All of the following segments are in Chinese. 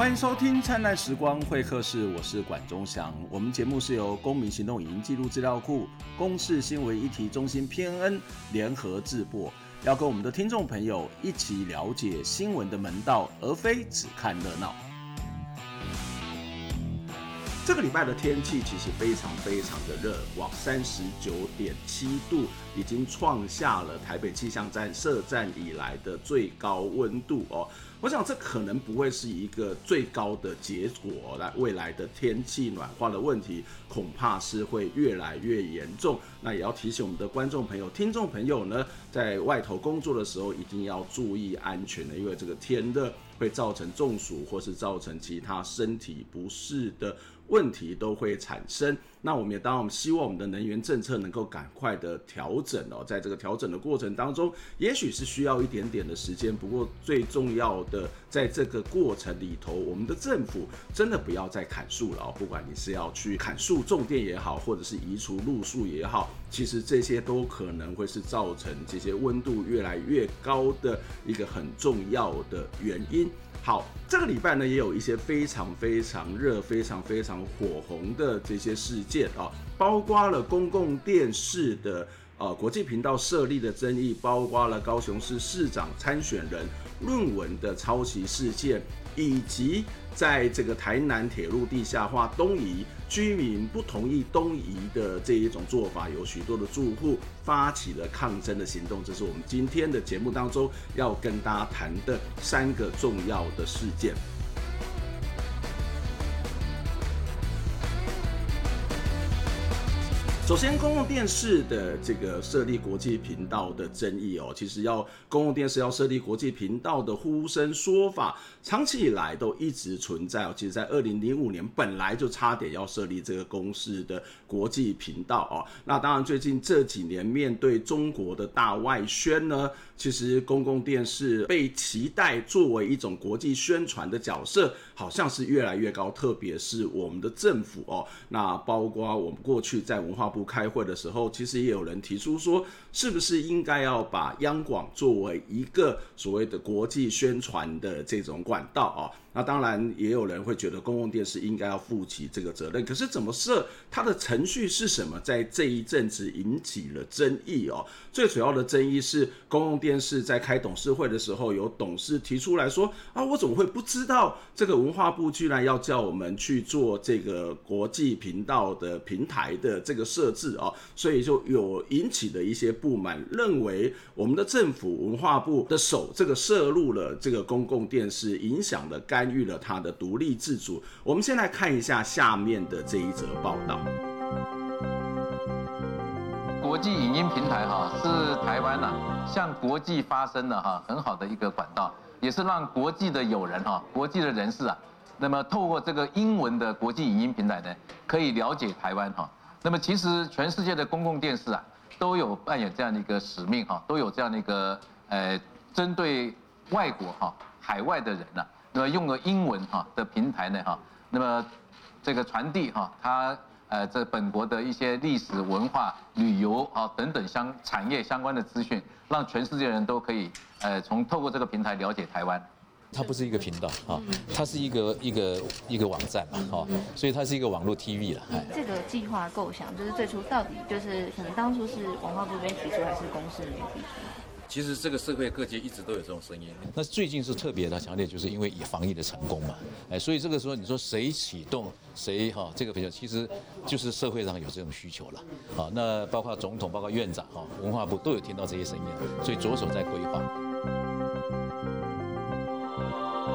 欢迎收听《灿烂时光会客室》，我是管中祥。我们节目是由公民行动影音记录资料库、公视新闻议题中心 PNN 联合制作，要跟我们的听众朋友一起了解新闻的门道，而非只看热闹。这个礼拜的天气其实非常非常的热，哇，三十九点七度，已经创下了台北气象站设站以来的最高温度哦。我想这可能不会是一个最高的结果，来未来的天气暖化的问题恐怕是会越来越严重。那也要提醒我们的观众朋友、听众朋友呢，在外头工作的时候一定要注意安全的，因为这个天热会造成中暑或是造成其他身体不适的问题都会产生。那我们也当然我们希望我们的能源政策能够赶快的调整哦，在这个调整的过程当中，也许是需要一点点的时间。不过最重要的，在这个过程里头，我们的政府真的不要再砍树了哦。不管你是要去砍树种电也好，或者是移除路树也好，其实这些都可能会是造成这些温度越来越高的一个很重要的原因。好，这个礼拜呢，也有一些非常非常热、非常非常火红的这些事件啊，包括了公共电视的呃国际频道设立的争议，包括了高雄市市长参选人论文的抄袭事件，以及。在这个台南铁路地下化东移，居民不同意东移的这一种做法，有许多的住户发起了抗争的行动。这是我们今天的节目当中要跟大家谈的三个重要的事件。首先，公共电视的这个设立国际频道的争议哦，其实要公共电视要设立国际频道的呼声说法，长期以来都一直存在哦。其实，在二零零五年本来就差点要设立这个公司的国际频道哦。那当然，最近这几年面对中国的大外宣呢，其实公共电视被期待作为一种国际宣传的角色，好像是越来越高。特别是我们的政府哦，那包括我们过去在文化部。开会的时候，其实也有人提出说，是不是应该要把央广作为一个所谓的国际宣传的这种管道啊？那当然，也有人会觉得公共电视应该要负起这个责任。可是怎么设，它的程序是什么，在这一阵子引起了争议哦。最主要的争议是，公共电视在开董事会的时候，有董事提出来说啊，我怎么会不知道这个文化部居然要叫我们去做这个国际频道的平台的这个设置啊？所以就有引起了一些不满，认为我们的政府文化部的手这个摄入了这个公共电视，影响了概。干预了他的独立自主。我们先来看一下下面的这一则报道。国际影音平台哈是台湾呐向国际发声的哈很好的一个管道，也是让国际的友人哈国际的人士啊，那么透过这个英文的国际影音平台呢，可以了解台湾哈。那么其实全世界的公共电视啊都有扮演这样的一个使命哈，都有这样的一个呃针对外国哈海外的人呐。那么用了英文哈的平台呢哈，那么这个传递哈它呃这本国的一些历史文化、旅游啊等等相产业相关的资讯，让全世界人都可以呃从透过这个平台了解台湾。它不是一个频道啊，它是一个一个一个网站嘛哈，所以它是一个网络 TV 了。这个计划构想就是最初到底就是可能当初是文化部这边提出，还是公司那边提出？其实这个社会各界一直都有这种声音，那最近是特别的强烈，就是因为以防疫的成功嘛，哎，所以这个时候你说谁启动谁哈，这个比较其实就是社会上有这种需求了，好，那包括总统、包括院长哈、文化部都有听到这些声音，所以着手在规划。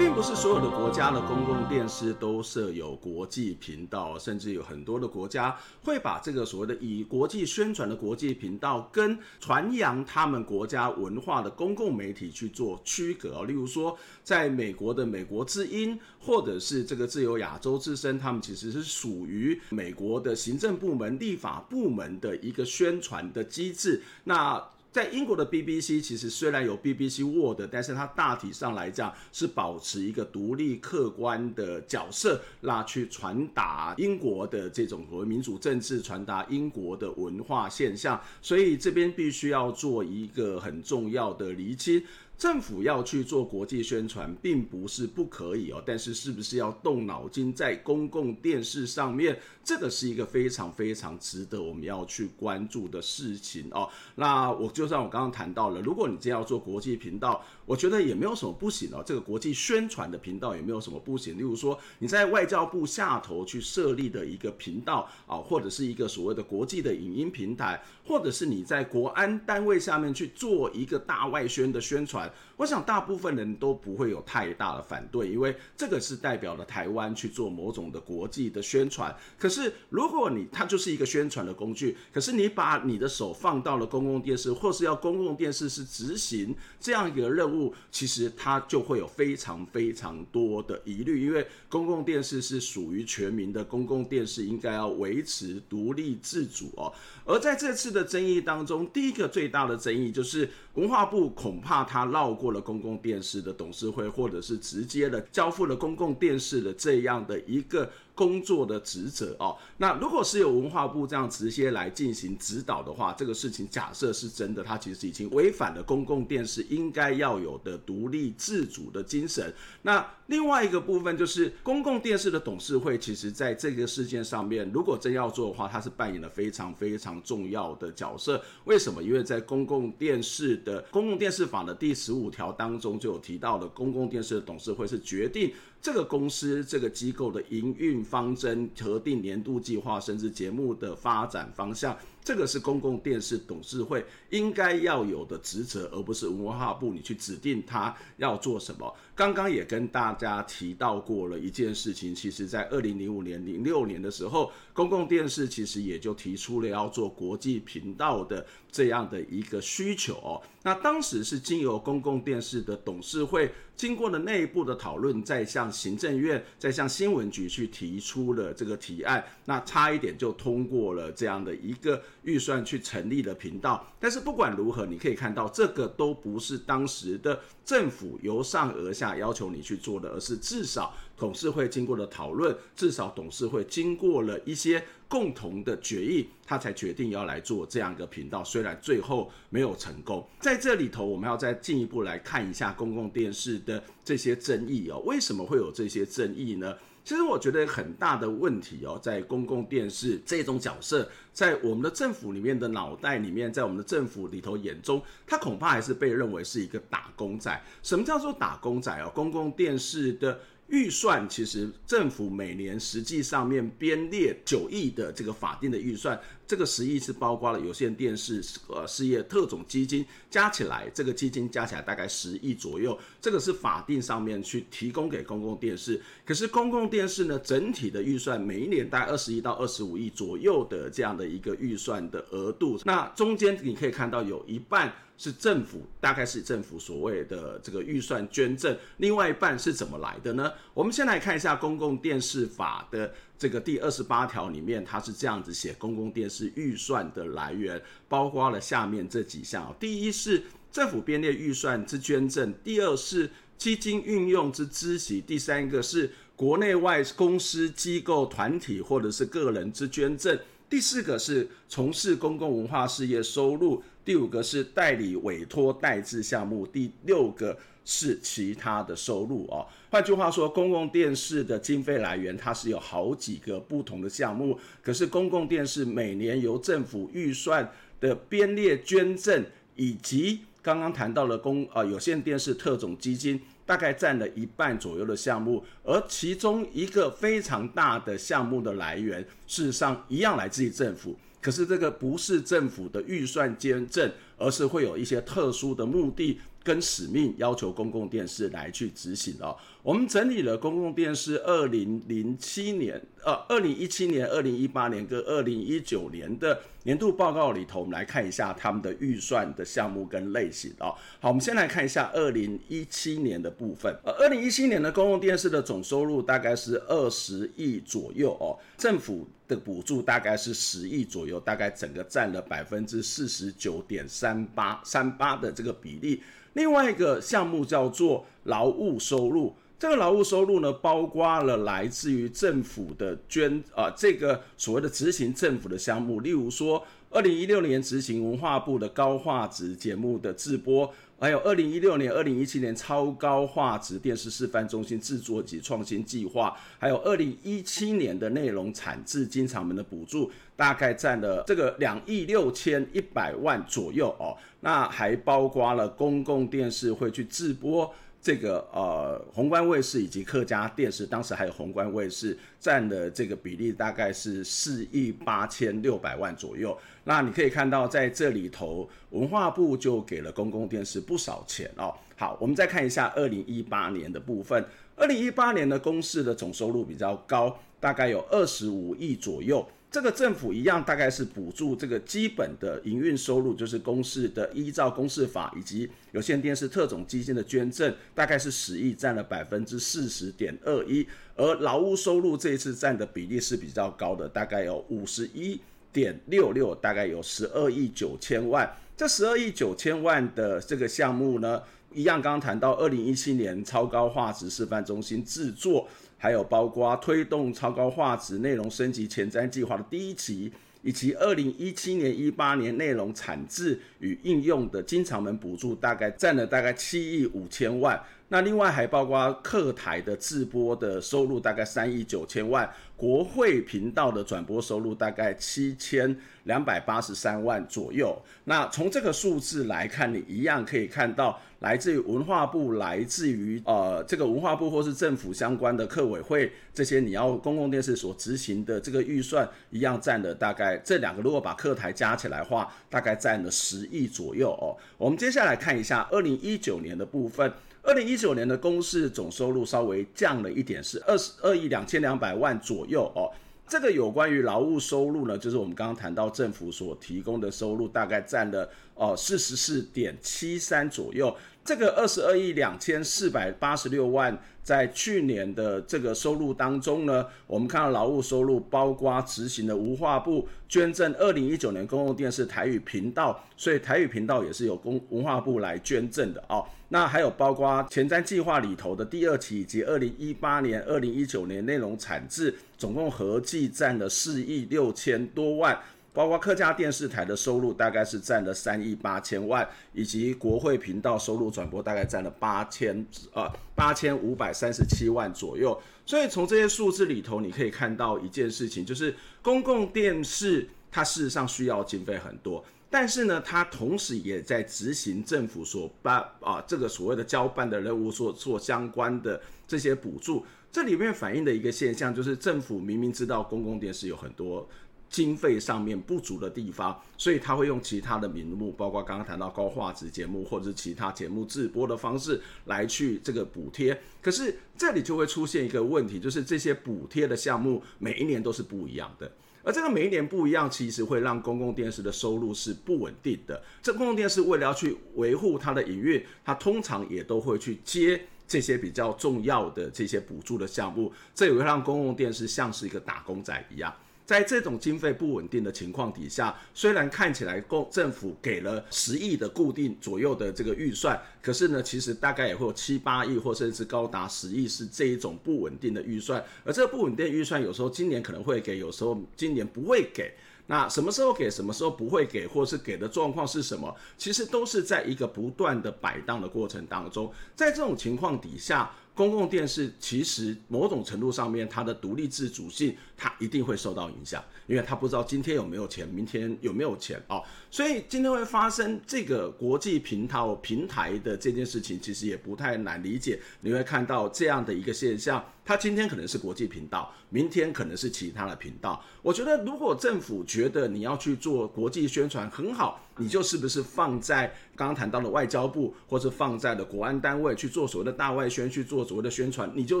并不是所有的国家的公共电视都设有国际频道，甚至有很多的国家会把这个所谓的以国际宣传的国际频道跟传扬他们国家文化的公共媒体去做区隔。例如说，在美国的美国之音，或者是这个自由亚洲之声，他们其实是属于美国的行政部门、立法部门的一个宣传的机制。那在英国的 BBC 其实虽然有 BBC World，但是它大体上来讲是保持一个独立客观的角色，那去传达英国的这种和民主政治，传达英国的文化现象，所以这边必须要做一个很重要的厘清。政府要去做国际宣传，并不是不可以哦，但是是不是要动脑筋在公共电视上面，这个是一个非常非常值得我们要去关注的事情哦。那我就像我刚刚谈到了，如果你真要做国际频道，我觉得也没有什么不行哦。这个国际宣传的频道也没有什么不行。例如说你在外交部下头去设立的一个频道啊，或者是一个所谓的国际的影音平台，或者是你在国安单位下面去做一个大外宣的宣传。我想大部分人都不会有太大的反对，因为这个是代表了台湾去做某种的国际的宣传。可是如果你它就是一个宣传的工具，可是你把你的手放到了公共电视，或是要公共电视是执行这样一个任务，其实它就会有非常非常多的疑虑，因为公共电视是属于全民的，公共电视应该要维持独立自主哦。而在这次的争议当中，第一个最大的争议就是文化部恐怕他绕过了公共电视的董事会，或者是直接的交付了公共电视的这样的一个。工作的职责哦，那如果是由文化部这样直接来进行指导的话，这个事情假设是真的，它其实已经违反了公共电视应该要有的独立自主的精神。那另外一个部分就是公共电视的董事会，其实在这个事件上面，如果真要做的话，它是扮演了非常非常重要的角色。为什么？因为在公共电视的公共电视法的第十五条当中就有提到了，公共电视的董事会是决定。这个公司、这个机构的营运方针、核定年度计划，甚至节目的发展方向。这个是公共电视董事会应该要有的职责，而不是文化部你去指定他要做什么。刚刚也跟大家提到过了一件事情，其实在二零零五年、零六年的时候，公共电视其实也就提出了要做国际频道的这样的一个需求哦。那当时是经由公共电视的董事会经过了内部的讨论，再向行政院、再向新闻局去提出了这个提案，那差一点就通过了这样的一个。预算去成立了频道，但是不管如何，你可以看到这个都不是当时的政府由上而下要求你去做的，而是至少董事会经过了讨论，至少董事会经过了一些共同的决议，他才决定要来做这样一个频道。虽然最后没有成功，在这里头我们要再进一步来看一下公共电视的这些争议哦，为什么会有这些争议呢？其实我觉得很大的问题哦，在公共电视这种角色，在我们的政府里面的脑袋里面，在我们的政府里头眼中，他恐怕还是被认为是一个打工仔。什么叫做打工仔哦？公共电视的。预算其实政府每年实际上面编列九亿的这个法定的预算，这个十亿是包括了有线电视呃事业特种基金加起来，这个基金加起来大概十亿左右，这个是法定上面去提供给公共电视。可是公共电视呢，整体的预算每一年大概二十亿到二十五亿左右的这样的一个预算的额度，那中间你可以看到有一半。是政府，大概是政府所谓的这个预算捐赠，另外一半是怎么来的呢？我们先来看一下公共电视法的这个第二十八条里面，它是这样子写公共电视预算的来源，包括了下面这几项：第一是政府编列预算之捐赠，第二是基金运用之孳息，第三个是国内外公司、机构、团体或者是个人之捐赠，第四个是从事公共文化事业收入。第五个是代理委托代制项目，第六个是其他的收入哦。换句话说，公共电视的经费来源它是有好几个不同的项目，可是公共电视每年由政府预算的编列捐赠，以及刚刚谈到的公呃有线电视特种基金，大概占了一半左右的项目，而其中一个非常大的项目的来源，事实上一样来自于政府。可是这个不是政府的预算捐赠，而是会有一些特殊的目的跟使命，要求公共电视来去执行哦。我们整理了公共电视二零零七年、呃二零一七年、二零一八年跟二零一九年的年度报告里头，我们来看一下他们的预算的项目跟类型哦。好，我们先来看一下二零一七年的部分。呃，二零一七年的公共电视的总收入大概是二十亿左右哦，政府。的补助大概是十亿左右，大概整个占了百分之四十九点三八三八的这个比例。另外一个项目叫做劳务收入，这个劳务收入呢，包括了来自于政府的捐啊、这个所谓的执行政府的项目，例如说，二零一六年执行文化部的高画质节目的制播。还有二零一六年、二零一七年超高画质电视示范中心制作及创新计划，还有二零一七年的内容产制经常门的补助，大概占了这个两亿六千一百万左右哦。那还包括了公共电视会去制播。这个呃，宏观卫视以及客家电视，当时还有宏观卫视占的这个比例大概是四亿八千六百万左右。那你可以看到，在这里头，文化部就给了公共电视不少钱哦。好，我们再看一下二零一八年的部分。二零一八年的公司的总收入比较高，大概有二十五亿左右。这个政府一样，大概是补助这个基本的营运收入，就是公视的依照公视法以及有线电视特种基金的捐赠，大概是十亿，占了百分之四十点二一。而劳务收入这一次占的比例是比较高的，大概有五十一点六六，大概有十二亿九千万。这十二亿九千万的这个项目呢，一样刚刚谈到二零一七年超高画质示范中心制作。还有包括推动超高画质内容升级前瞻计划的第一期，以及二零一七年、一八年内容产制与应用的经常门补助，大概占了大概七亿五千万。那另外还包括客台的自播的收入，大概三亿九千万。国会频道的转播收入大概七千两百八十三万左右。那从这个数字来看，你一样可以看到，来自于文化部、来自于呃这个文化部或是政府相关的客委会这些，你要公共电视所执行的这个预算，一样占了大概这两个，如果把客台加起来的话，大概占了十亿左右哦。我们接下来看一下二零一九年的部分。二零一九年的公司总收入稍微降了一点，是二十二亿两千两百万左右哦。这个有关于劳务收入呢，就是我们刚刚谈到政府所提供的收入，大概占了哦四十四点七三左右。这个二十二亿两千四百八十六万，在去年的这个收入当中呢，我们看到劳务收入包括执行的文化部捐赠二零一九年公共电视台语频道，所以台语频道也是由公文化部来捐赠的哦。那还有包括前瞻计划里头的第二期，以及二零一八年、二零一九年内容产制，总共合计占了四亿六千多万。包括客家电视台的收入大概是占了三亿八千万，以及国会频道收入转播大概占了八千呃八千五百三十七万左右。所以从这些数字里头，你可以看到一件事情，就是公共电视它事实上需要经费很多，但是呢，他同时也在执行政府所办啊这个所谓的交办的任务所做相关的这些补助。这里面反映的一个现象就是，政府明明知道公共电视有很多。经费上面不足的地方，所以他会用其他的名目，包括刚刚谈到高画质节目或者是其他节目制播的方式来去这个补贴。可是这里就会出现一个问题，就是这些补贴的项目每一年都是不一样的，而这个每一年不一样，其实会让公共电视的收入是不稳定的。这公共电视为了要去维护它的营运，它通常也都会去接这些比较重要的这些补助的项目，这也会让公共电视像是一个打工仔一样。在这种经费不稳定的情况底下，虽然看起来共政府给了十亿的固定左右的这个预算，可是呢，其实大概也会有七八亿或甚至高达十亿是这一种不稳定的预算。而这个不稳定预算，有时候今年可能会给，有时候今年不会给。那什么时候给，什么时候不会给，或是给的状况是什么？其实都是在一个不断的摆荡的过程当中。在这种情况底下，公共电视其实某种程度上面，它的独立自主性，它一定会受到影响，因为它不知道今天有没有钱，明天有没有钱哦。所以今天会发生这个国际频道平台的这件事情，其实也不太难理解。你会看到这样的一个现象，它今天可能是国际频道，明天可能是其他的频道。我觉得如果政府觉得你要去做国际宣传很好。你就是不是放在刚刚谈到的外交部，或是放在了国安单位去做所谓的大外宣，去做所谓的宣传，你就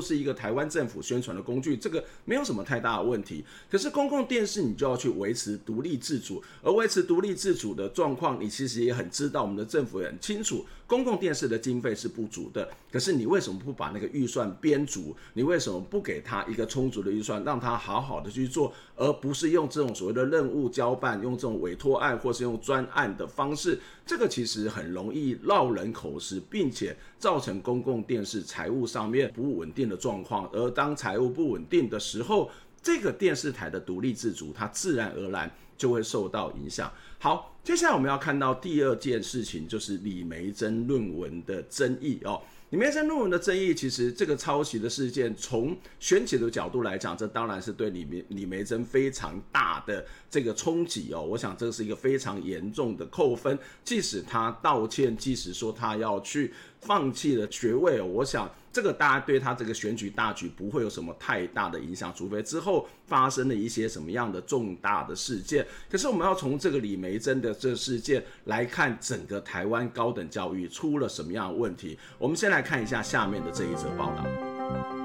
是一个台湾政府宣传的工具，这个没有什么太大的问题。可是公共电视你就要去维持独立自主，而维持独立自主的状况，你其实也很知道，我们的政府也很清楚，公共电视的经费是不足的。可是你为什么不把那个预算编足？你为什么不给他一个充足的预算，让他好好的去做，而不是用这种所谓的任务交办，用这种委托案或是用专案的方式？这个其实很容易落人口实，并且造成公共电视财务上面不稳定的状况。而当财务不稳定的时候，这个电视台的独立自主，它自然而然就会受到影响。好，接下来我们要看到第二件事情，就是李梅珍论文的争议哦。李梅珍论文的争议，其实这个抄袭的事件，从选举的角度来讲，这当然是对李梅李梅珍非常大的这个冲击哦。我想这是一个非常严重的扣分，即使他道歉，即使说他要去放弃了学位，我想。这个大家对他这个选举大局不会有什么太大的影响，除非之后发生了一些什么样的重大的事件。可是我们要从这个李梅珍的这事件来看，整个台湾高等教育出了什么样的问题？我们先来看一下下面的这一则报道。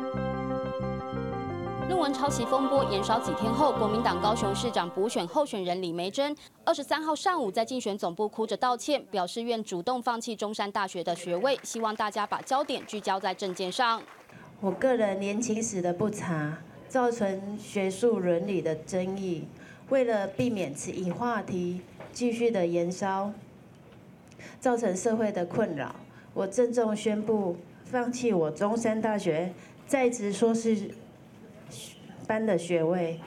论文抄袭风波延烧几天后，国民党高雄市长补选候选人李梅珍二十三号上午在竞选总部哭着道歉，表示愿主动放弃中山大学的学位，希望大家把焦点聚焦在政见上。我个人年轻时的不查，造成学术伦理的争议，为了避免此一话题继续的延烧，造成社会的困扰，我郑重宣布放弃我中山大学在职硕士。班的学位，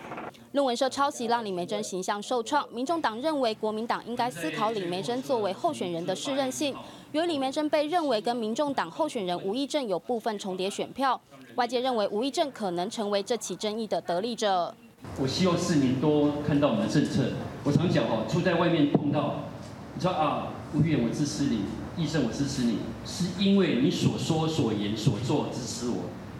论文社抄袭让李梅珍形象受创。民众党认为国民党应该思考李梅珍作为候选人的适任性。由于李梅珍被认为跟民众党候选人吴益政有部分重叠选票，外界认为吴益政可能成为这起争议的得利者。我希望市民多看到我们的政策。我常讲哦，出在外面碰到，你说啊，吴议员我支持你，益政我支持你，是因为你所说所言所做支持我。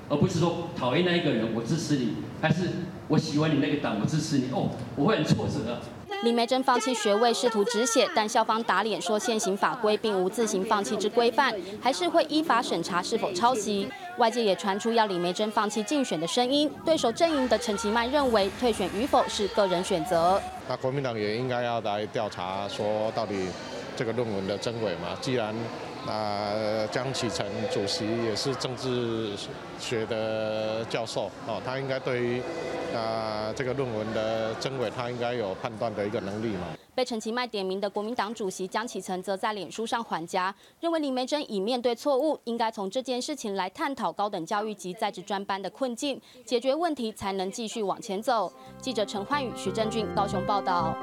而不是说讨厌那一个人，我支持你，还是我喜欢你那个党，我支持你。哦，我会很挫折。李梅珍放弃学位，试图止血，但校方打脸说现行法规并无自行放弃之规范，还是会依法审查是否抄袭。外界也传出要李梅珍放弃竞选的声音。对手阵营的陈其迈认为，退选与否是个人选择。那国民党也应该要来调查，说到底这个论文的真伪嘛？既然那江启臣主席也是政治学的教授哦，他应该对于啊这个论文的真伪，他应该有判断的一个能力嘛。被陈其迈点名的国民党主席江启臣则在脸书上缓颊，认为李梅珍已面对错误，应该从这件事情来探讨高等教育及在职专班的困境，解决问题才能继续往前走。记者陈焕宇、徐正俊高雄报道。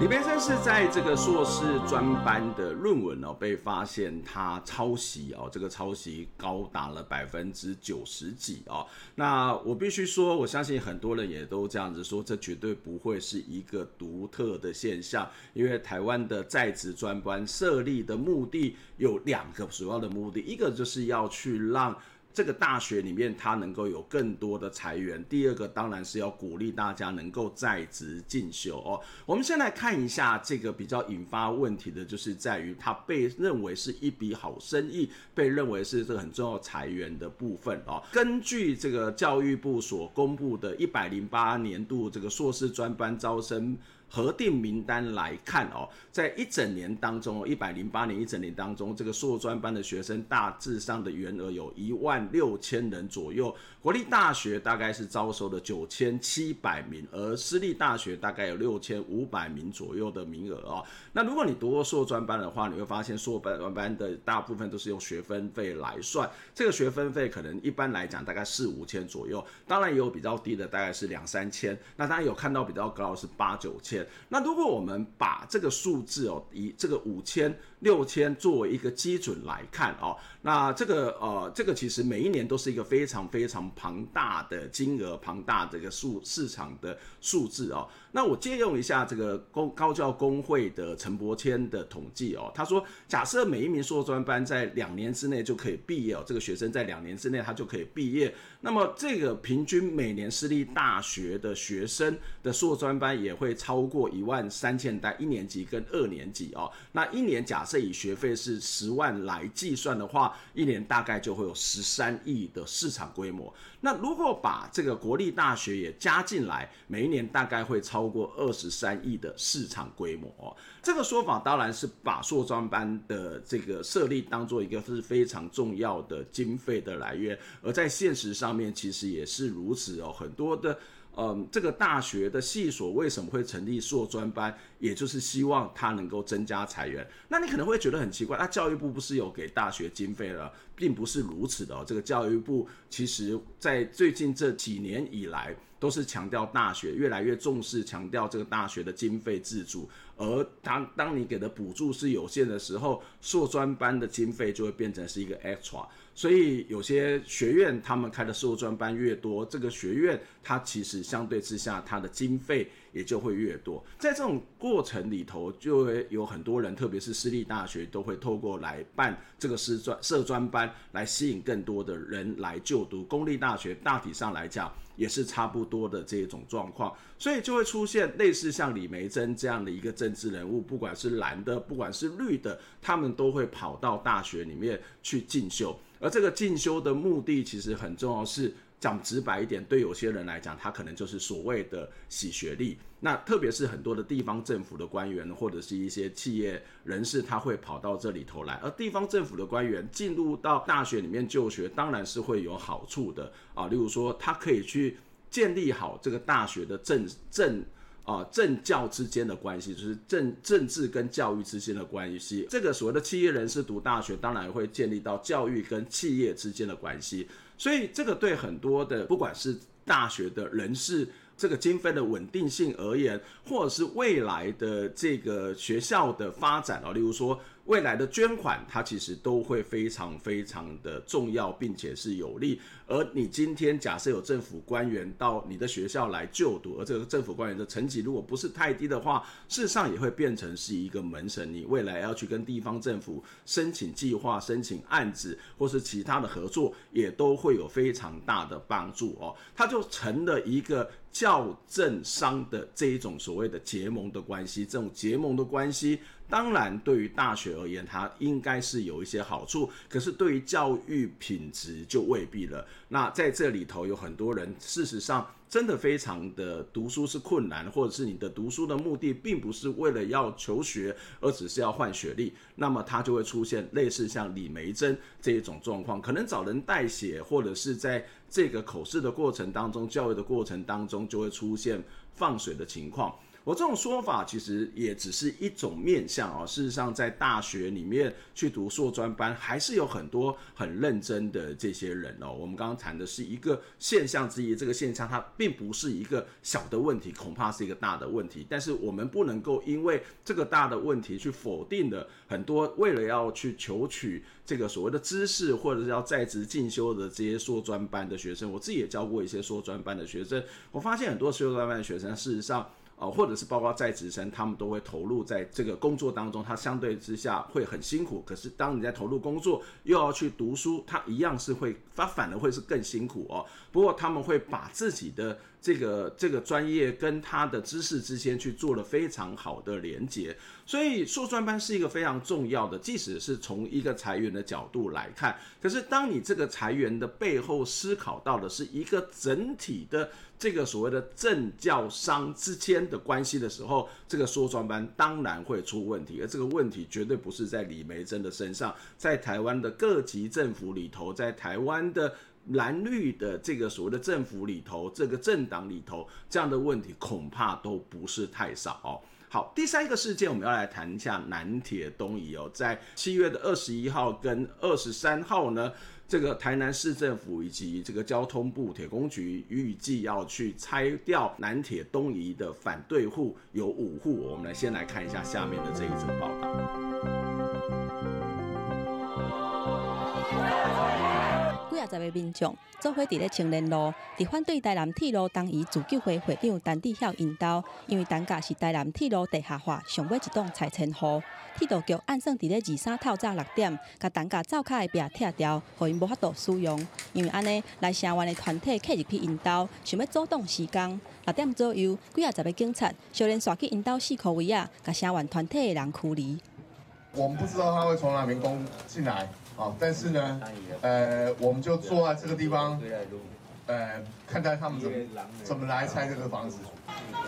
李眉蓁是在这个硕士专班的论文哦，被发现他抄袭哦，这个抄袭高达了百分之九十几哦。那我必须说，我相信很多人也都这样子说，这绝对不会是一个独特的现象，因为台湾的在职专班设立的目的有两个主要的目的，一个就是要去让。这个大学里面，它能够有更多的财源。第二个当然是要鼓励大家能够在职进修哦。我们先来看一下这个比较引发问题的，就是在于它被认为是一笔好生意，被认为是这个很重要财源的部分哦。根据这个教育部所公布的一百零八年度这个硕士专班招生。核定名单来看哦，在一整年当中，一百零八年一整年当中，这个硕专班的学生大致上的员额有一万六千人左右。国立大学大概是招收了九千七百名，而私立大学大概有六千五百名左右的名额哦。那如果你读过硕专班的话，你会发现硕专班的大部分都是用学分费来算，这个学分费可能一般来讲大概四五千左右，当然也有比较低的，大概是两三千。那当然有看到比较高是八九千。那如果我们把这个数字哦，以这个五千、六千作为一个基准来看哦，那这个呃，这个其实每一年都是一个非常非常庞大的金额、庞大的一个数市场的数字哦。那我借用一下这个公高教工会的陈伯谦的统计哦，他说，假设每一名硕专班在两年之内就可以毕业哦，这个学生在两年之内他就可以毕业，那么这个平均每年私立大学的学生的硕专班也会超过一万三千单，一年级跟二年级哦，那一年假设以学费是十万来计算的话，一年大概就会有十三亿的市场规模。那如果把这个国立大学也加进来，每一年大概会超过二十三亿的市场规模哦。这个说法当然是把硕专班的这个设立当做一个是非常重要的经费的来源，而在现实上面其实也是如此哦。很多的。嗯，这个大学的系所为什么会成立硕专班？也就是希望它能够增加财源。那你可能会觉得很奇怪，那教育部不是有给大学经费了？并不是如此的哦。这个教育部其实在最近这几年以来，都是强调大学越来越重视，强调这个大学的经费自主。而当当你给的补助是有限的时候，硕专班的经费就会变成是一个 extra。所以有些学院他们开的硕专班越多，这个学院它其实相对之下它的经费也就会越多。在这种过程里头，就会有很多人，特别是私立大学，都会透过来办这个师专、社专班来吸引更多的人来就读。公立大学大体上来讲也是差不多的这种状况，所以就会出现类似像李梅珍这样的一个政治人物，不管是蓝的，不管是绿的，他们都会跑到大学里面去进修。而这个进修的目的其实很重要，是讲直白一点，对有些人来讲，他可能就是所谓的洗学历。那特别是很多的地方政府的官员或者是一些企业人士，他会跑到这里头来。而地方政府的官员进入到大学里面就学，当然是会有好处的啊。例如说，他可以去建立好这个大学的政政。啊，政教之间的关系，就是政政治跟教育之间的关系。这个所谓的企业人士读大学，当然会建立到教育跟企业之间的关系。所以，这个对很多的不管是大学的人士，这个经费的稳定性而言，或者是未来的这个学校的发展啊，例如说。未来的捐款，它其实都会非常非常的重要，并且是有利。而你今天假设有政府官员到你的学校来就读，而这个政府官员的成绩如果不是太低的话，事实上也会变成是一个门神。你未来要去跟地方政府申请计划、申请案子，或是其他的合作，也都会有非常大的帮助哦。它就成了一个校政商的这一种所谓的结盟的关系，这种结盟的关系。当然，对于大学而言，它应该是有一些好处。可是，对于教育品质就未必了。那在这里头，有很多人，事实上真的非常的读书是困难，或者是你的读书的目的并不是为了要求学，而只是要换学历，那么他就会出现类似像李梅珍这一种状况，可能找人代写，或者是在这个口试的过程当中、教育的过程当中，就会出现放水的情况。我这种说法其实也只是一种面向啊，事实上，在大学里面去读硕专班，还是有很多很认真的这些人哦。我们刚刚谈的是一个现象之一，这个现象它并不是一个小的问题，恐怕是一个大的问题。但是我们不能够因为这个大的问题去否定了很多为了要去求取这个所谓的知识，或者是要在职进修的这些硕专班的学生。我自己也教过一些硕专班的学生，我发现很多硕专班的学生，事实上。啊，或者是包括在职生，他们都会投入在这个工作当中，他相对之下会很辛苦。可是当你在投入工作，又要去读书，他一样是会，他反而会是更辛苦哦。不过他们会把自己的这个这个专业跟他的知识之间去做了非常好的连接，所以硕专班是一个非常重要的，即使是从一个裁员的角度来看，可是当你这个裁员的背后思考到的是一个整体的。这个所谓的政教商之间的关系的时候，这个硕专班当然会出问题，而这个问题绝对不是在李梅珍的身上，在台湾的各级政府里头，在台湾的蓝绿的这个所谓的政府里头，这个政党里头，这样的问题恐怕都不是太少。好，第三个事件我们要来谈一下南铁东移哦，在七月的二十一号跟二十三号呢。这个台南市政府以及这个交通部铁工局预计要去拆掉南铁东移的反对户有五户，我们来先来看一下下面的这一则报道。啊十个民众做伙伫咧青年路，伫反对台南铁路东移自救会会长陈致孝引导，因为单价是台南铁路地下化上尾一栋拆迁户，铁道局按算伫咧二三透早六点，甲单价灶卡的壁拆掉，互因无法度使用。因为安尼来城湾的团体客入去引导，想要阻挡施工。六点左右，几啊十个警察小连刷去引导四口位啊，甲城湾团体的人驱离。我们不知道他会从哪边攻进来。好，但是呢，呃，我们就坐在这个地方，呃，看待他们怎么怎么来拆这个房子。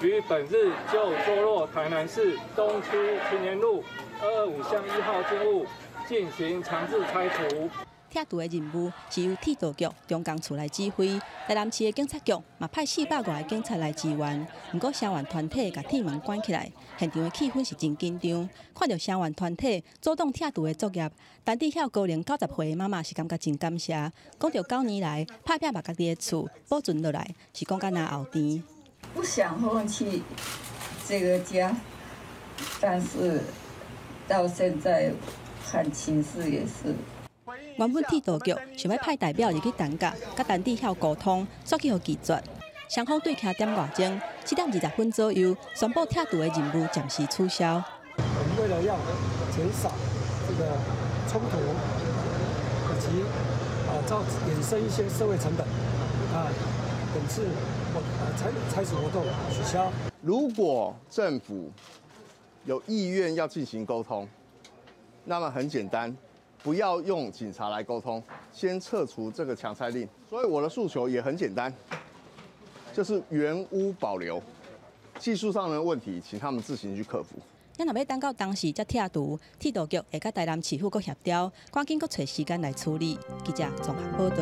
于本日就坐落台南市东区青年路二二五巷一号建物进行强制拆除。拆除的任务是由铁道局中钢处来指挥，台南市的警察局嘛派四百外个警察来支援。不过消防团体把铁门关起来，现场的气氛是真紧张。看到消防团体主动拆除的作业，陈致孝高龄九十岁妈妈是感觉真感谢。讲到九年来拍拼把家己的厝保存落来，是讲干那后天。不想放弃这个家，但是到现在看情势也是。原本铁道局想要派代表入去担架，甲陈致孝沟通，说去互拒绝。双方对徛点外钟，七点二十分左右，宣布拆除的任务暂时取消。我们为了要减少这个冲突，以及啊造衍生一些社会成本，啊，本次我啊拆拆除活动取消。如果政府有意愿要进行沟通，那么很简单。不要用警察来沟通，先撤除这个强拆令。所以我的诉求也很简单，就是原屋保留。技术上的问题，请他们自行去克服。那若要等到当时才拆除，铁道局会甲台南市府阁协调，赶紧阁找时间来处理。记者综合报道。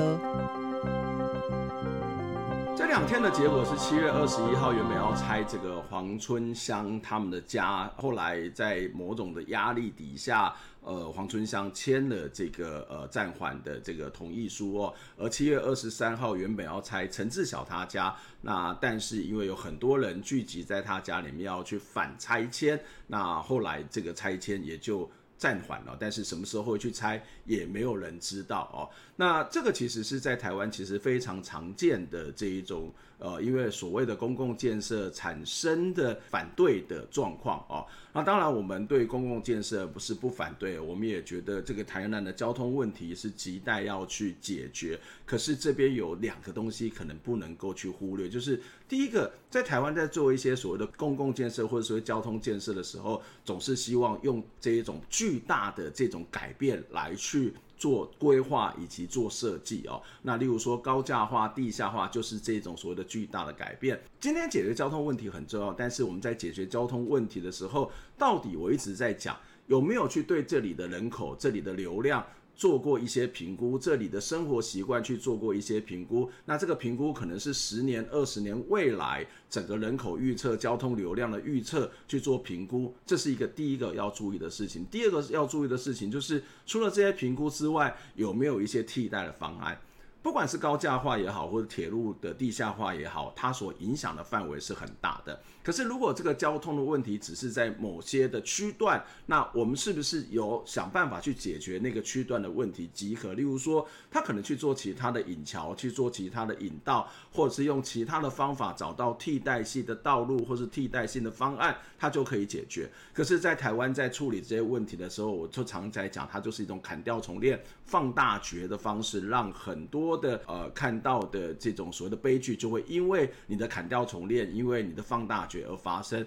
这两天的结果是七月二十一号，原本要拆这个黄春香他们的家，后来在某种的压力底下，呃，黄春香签了这个呃暂缓的这个同意书哦。而七月二十三号原本要拆陈志晓他家，那但是因为有很多人聚集在他家里面要去反拆迁，那后来这个拆迁也就。暂缓了，但是什么时候会去拆，也没有人知道哦。那这个其实是在台湾其实非常常见的这一种。呃，因为所谓的公共建设产生的反对的状况哦，那当然我们对公共建设不是不反对，我们也觉得这个台南的交通问题是亟待要去解决。可是这边有两个东西可能不能够去忽略，就是第一个，在台湾在做一些所谓的公共建设或者说交通建设的时候，总是希望用这一种巨大的这种改变来去。做规划以及做设计哦，那例如说高价化、地下化，就是这种所谓的巨大的改变。今天解决交通问题很重要，但是我们在解决交通问题的时候，到底我一直在讲有没有去对这里的人口、这里的流量。做过一些评估，这里的生活习惯去做过一些评估，那这个评估可能是十年、二十年未来整个人口预测、交通流量的预测去做评估，这是一个第一个要注意的事情。第二个要注意的事情就是，除了这些评估之外，有没有一些替代的方案？不管是高架化也好，或者铁路的地下化也好，它所影响的范围是很大的。可是，如果这个交通的问题只是在某些的区段，那我们是不是有想办法去解决那个区段的问题即可？例如说，他可能去做其他的引桥，去做其他的引道，或者是用其他的方法找到替代性的道路，或是替代性的方案，他就可以解决。可是，在台湾在处理这些问题的时候，我就常在讲，它就是一种砍掉重练、放大决的方式，让很多的呃看到的这种所谓的悲剧，就会因为你的砍掉重练，因为你的放大决。而发生，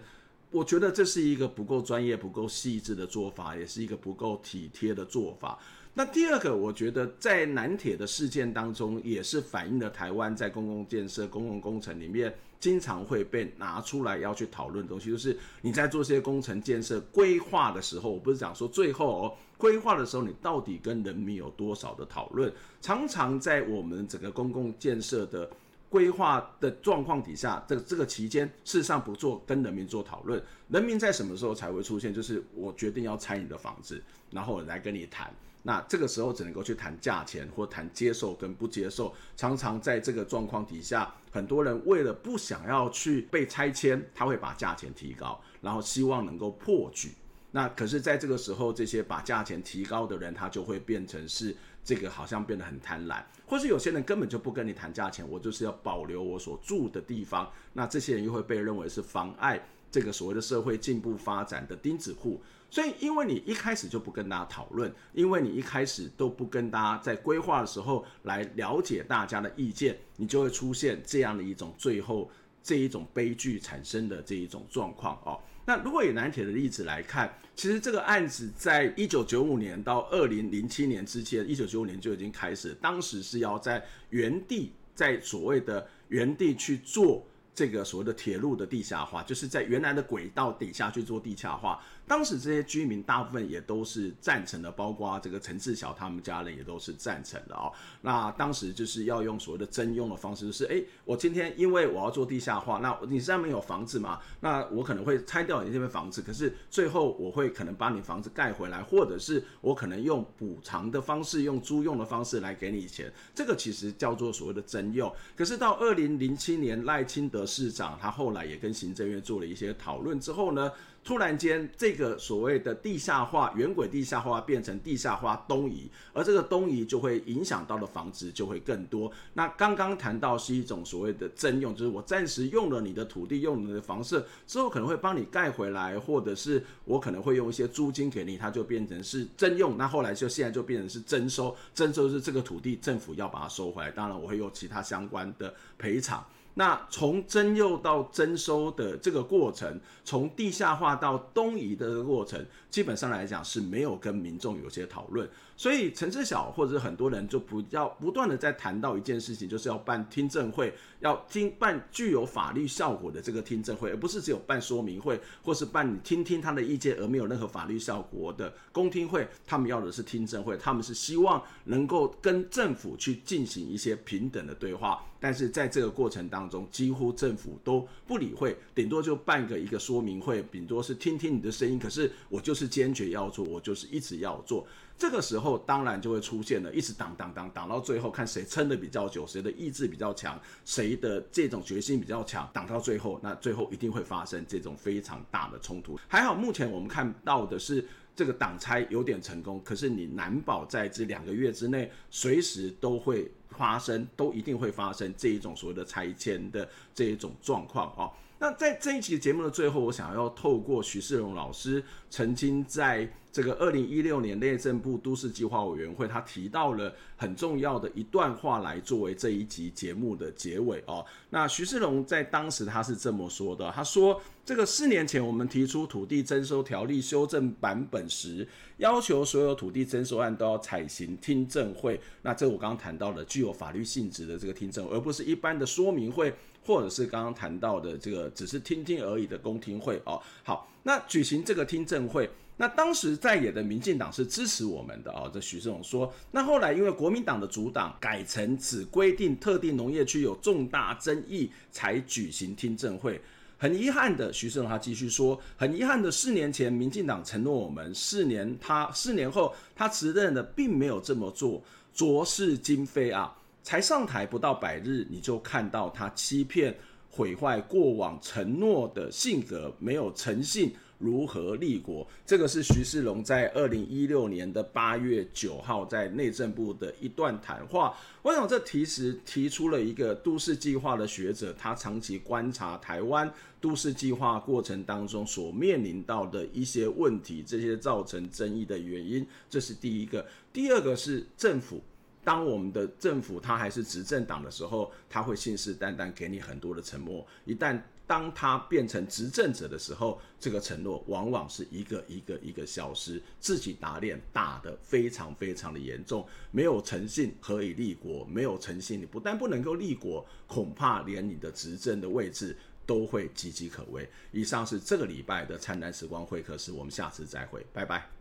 我觉得这是一个不够专业、不够细致的做法，也是一个不够体贴的做法。那第二个，我觉得在南铁的事件当中，也是反映了台湾在公共建设、公共工程里面经常会被拿出来要去讨论的东西，就是你在做这些工程建设规划的时候，我不是讲说最后哦，规划的时候你到底跟人民有多少的讨论？常常在我们整个公共建设的。规划的状况底下，这这个期间，事实上不做跟人民做讨论，人民在什么时候才会出现？就是我决定要拆你的房子，然后来跟你谈。那这个时候只能够去谈价钱或谈接受跟不接受。常常在这个状况底下，很多人为了不想要去被拆迁，他会把价钱提高，然后希望能够破局。那可是在这个时候，这些把价钱提高的人，他就会变成是这个好像变得很贪婪，或是有些人根本就不跟你谈价钱，我就是要保留我所住的地方，那这些人又会被认为是妨碍这个所谓的社会进步发展的钉子户。所以，因为你一开始就不跟大家讨论，因为你一开始都不跟大家在规划的时候来了解大家的意见，你就会出现这样的一种最后这一种悲剧产生的这一种状况哦。那如果以南铁的例子来看，其实这个案子在一九九五年到二零零七年之间，一九九五年就已经开始，当时是要在原地，在所谓的原地去做这个所谓的铁路的地下化，就是在原来的轨道底下去做地下化。当时这些居民大部分也都是赞成的，包括这个陈志晓他们家人也都是赞成的哦。那当时就是要用所谓的征用的方式，就是哎，我今天因为我要做地下化，那你上面有房子嘛？那我可能会拆掉你这边房子，可是最后我会可能把你房子盖回来，或者是我可能用补偿的方式，用租用的方式来给你钱。这个其实叫做所谓的征用。可是到二零零七年赖清德市长他后来也跟行政院做了一些讨论之后呢，突然间，这个所谓的地下化、原轨地下化变成地下化东移，而这个东移就会影响到的房子就会更多。那刚刚谈到是一种所谓的征用，就是我暂时用了你的土地，用了你的房舍之后，可能会帮你盖回来，或者是我可能会用一些租金给你，它就变成是征用。那后来就现在就变成是征收，征收是这个土地政府要把它收回来，当然我会有其他相关的赔偿。那从征用到征收的这个过程，从地下化到东移的过程，基本上来讲是没有跟民众有些讨论。所以陈志晓或者是很多人就不要不断的在谈到一件事情，就是要办听证会，要听办具有法律效果的这个听证会，而不是只有办说明会，或是办你听听他的意见而没有任何法律效果的公听会。他们要的是听证会，他们是希望能够跟政府去进行一些平等的对话。但是在这个过程当中，几乎政府都不理会，顶多就办个一个说明会，顶多是听听你的声音。可是我就是坚决要做，我就是一直要做。这个时候当然就会出现了，一直挡挡挡挡到最后，看谁撑得比较久，谁的意志比较强，谁的这种决心比较强，挡到最后，那最后一定会发生这种非常大的冲突。还好目前我们看到的是这个挡拆有点成功，可是你难保在这两个月之内，随时都会发生，都一定会发生这一种所谓的拆迁的这一种状况啊。那在这一期节目的最后，我想要透过徐世荣老师曾经在这个二零一六年内政部都市计划委员会，他提到了很重要的一段话来作为这一集节目的结尾哦。那徐世荣在当时他是这么说的，他说：“这个四年前我们提出土地征收条例修正版本时，要求所有土地征收案都要采行听证会。那这我刚刚谈到的具有有法律性质的这个听证，而不是一般的说明会。”或者是刚刚谈到的这个只是听听而已的公听会哦，好，那举行这个听证会，那当时在野的民进党是支持我们的哦，这徐世荣说，那后来因为国民党的主党改成只规定特定农业区有重大争议才举行听证会，很遗憾的，徐世荣他继续说，很遗憾的，四年前民进党承诺我们，四年他四年后他辞任的并没有这么做，拙是今非啊。才上台不到百日，你就看到他欺骗、毁坏过往承诺的性格，没有诚信，如何立国？这个是徐世龙在二零一六年的八月九号在内政部的一段谈话。我想这其实提出了一个都市计划的学者，他长期观察台湾都市计划过程当中所面临到的一些问题，这些造成争议的原因，这是第一个。第二个是政府。当我们的政府他还是执政党的时候，他会信誓旦旦给你很多的承诺。一旦当他变成执政者的时候，这个承诺往往是一个一个一个消失，自己打脸打得非常非常的严重。没有诚信何以立国？没有诚信，你不但不能够立国，恐怕连你的执政的位置都会岌岌可危。以上是这个礼拜的灿烂时光会客室，我们下次再会，拜拜。